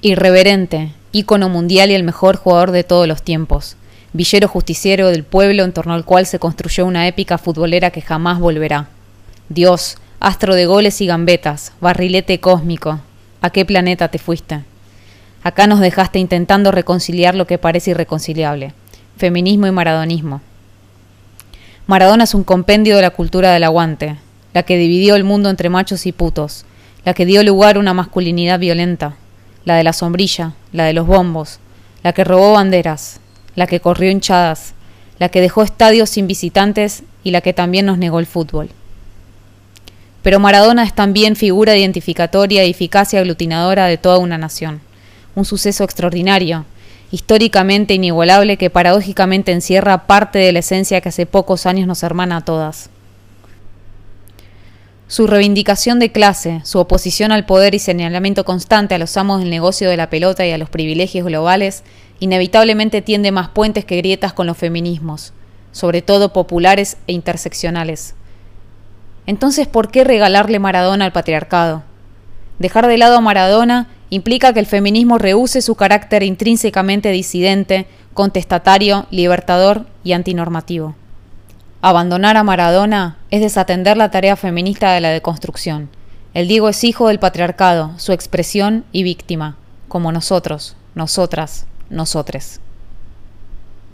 Irreverente, ícono mundial y el mejor jugador de todos los tiempos. Villero justiciero del pueblo en torno al cual se construyó una épica futbolera que jamás volverá. Dios, astro de goles y gambetas, barrilete cósmico, ¿a qué planeta te fuiste? Acá nos dejaste intentando reconciliar lo que parece irreconciliable, feminismo y maradonismo. Maradona es un compendio de la cultura del aguante, la que dividió el mundo entre machos y putos, la que dio lugar a una masculinidad violenta, la de la sombrilla, la de los bombos, la que robó banderas, la que corrió hinchadas, la que dejó estadios sin visitantes y la que también nos negó el fútbol. Pero Maradona es también figura identificatoria y aglutinadora de toda una nación, un suceso extraordinario, históricamente inigualable que paradójicamente encierra parte de la esencia que hace pocos años nos hermana a todas. Su reivindicación de clase, su oposición al poder y señalamiento constante a los amos del negocio de la pelota y a los privilegios globales, inevitablemente tiende más puentes que grietas con los feminismos, sobre todo populares e interseccionales. Entonces, ¿por qué regalarle Maradona al patriarcado? Dejar de lado a Maradona implica que el feminismo rehúse su carácter intrínsecamente disidente, contestatario, libertador y antinormativo. Abandonar a Maradona es desatender la tarea feminista de la deconstrucción. El Diego es hijo del patriarcado, su expresión y víctima, como nosotros, nosotras, nosotres.